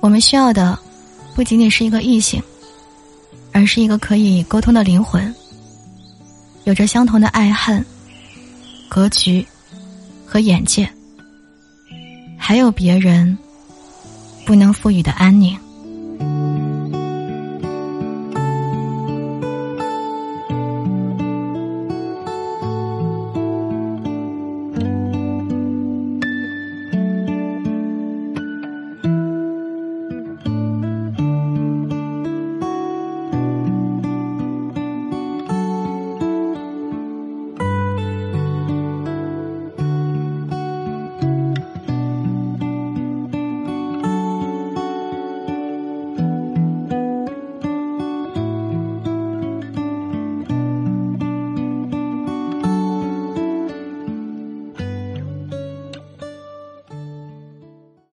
我们需要的不仅仅是一个异性而是一个可以沟通的灵魂有着相同的爱恨格局和眼界还有别人不能赋予的安宁。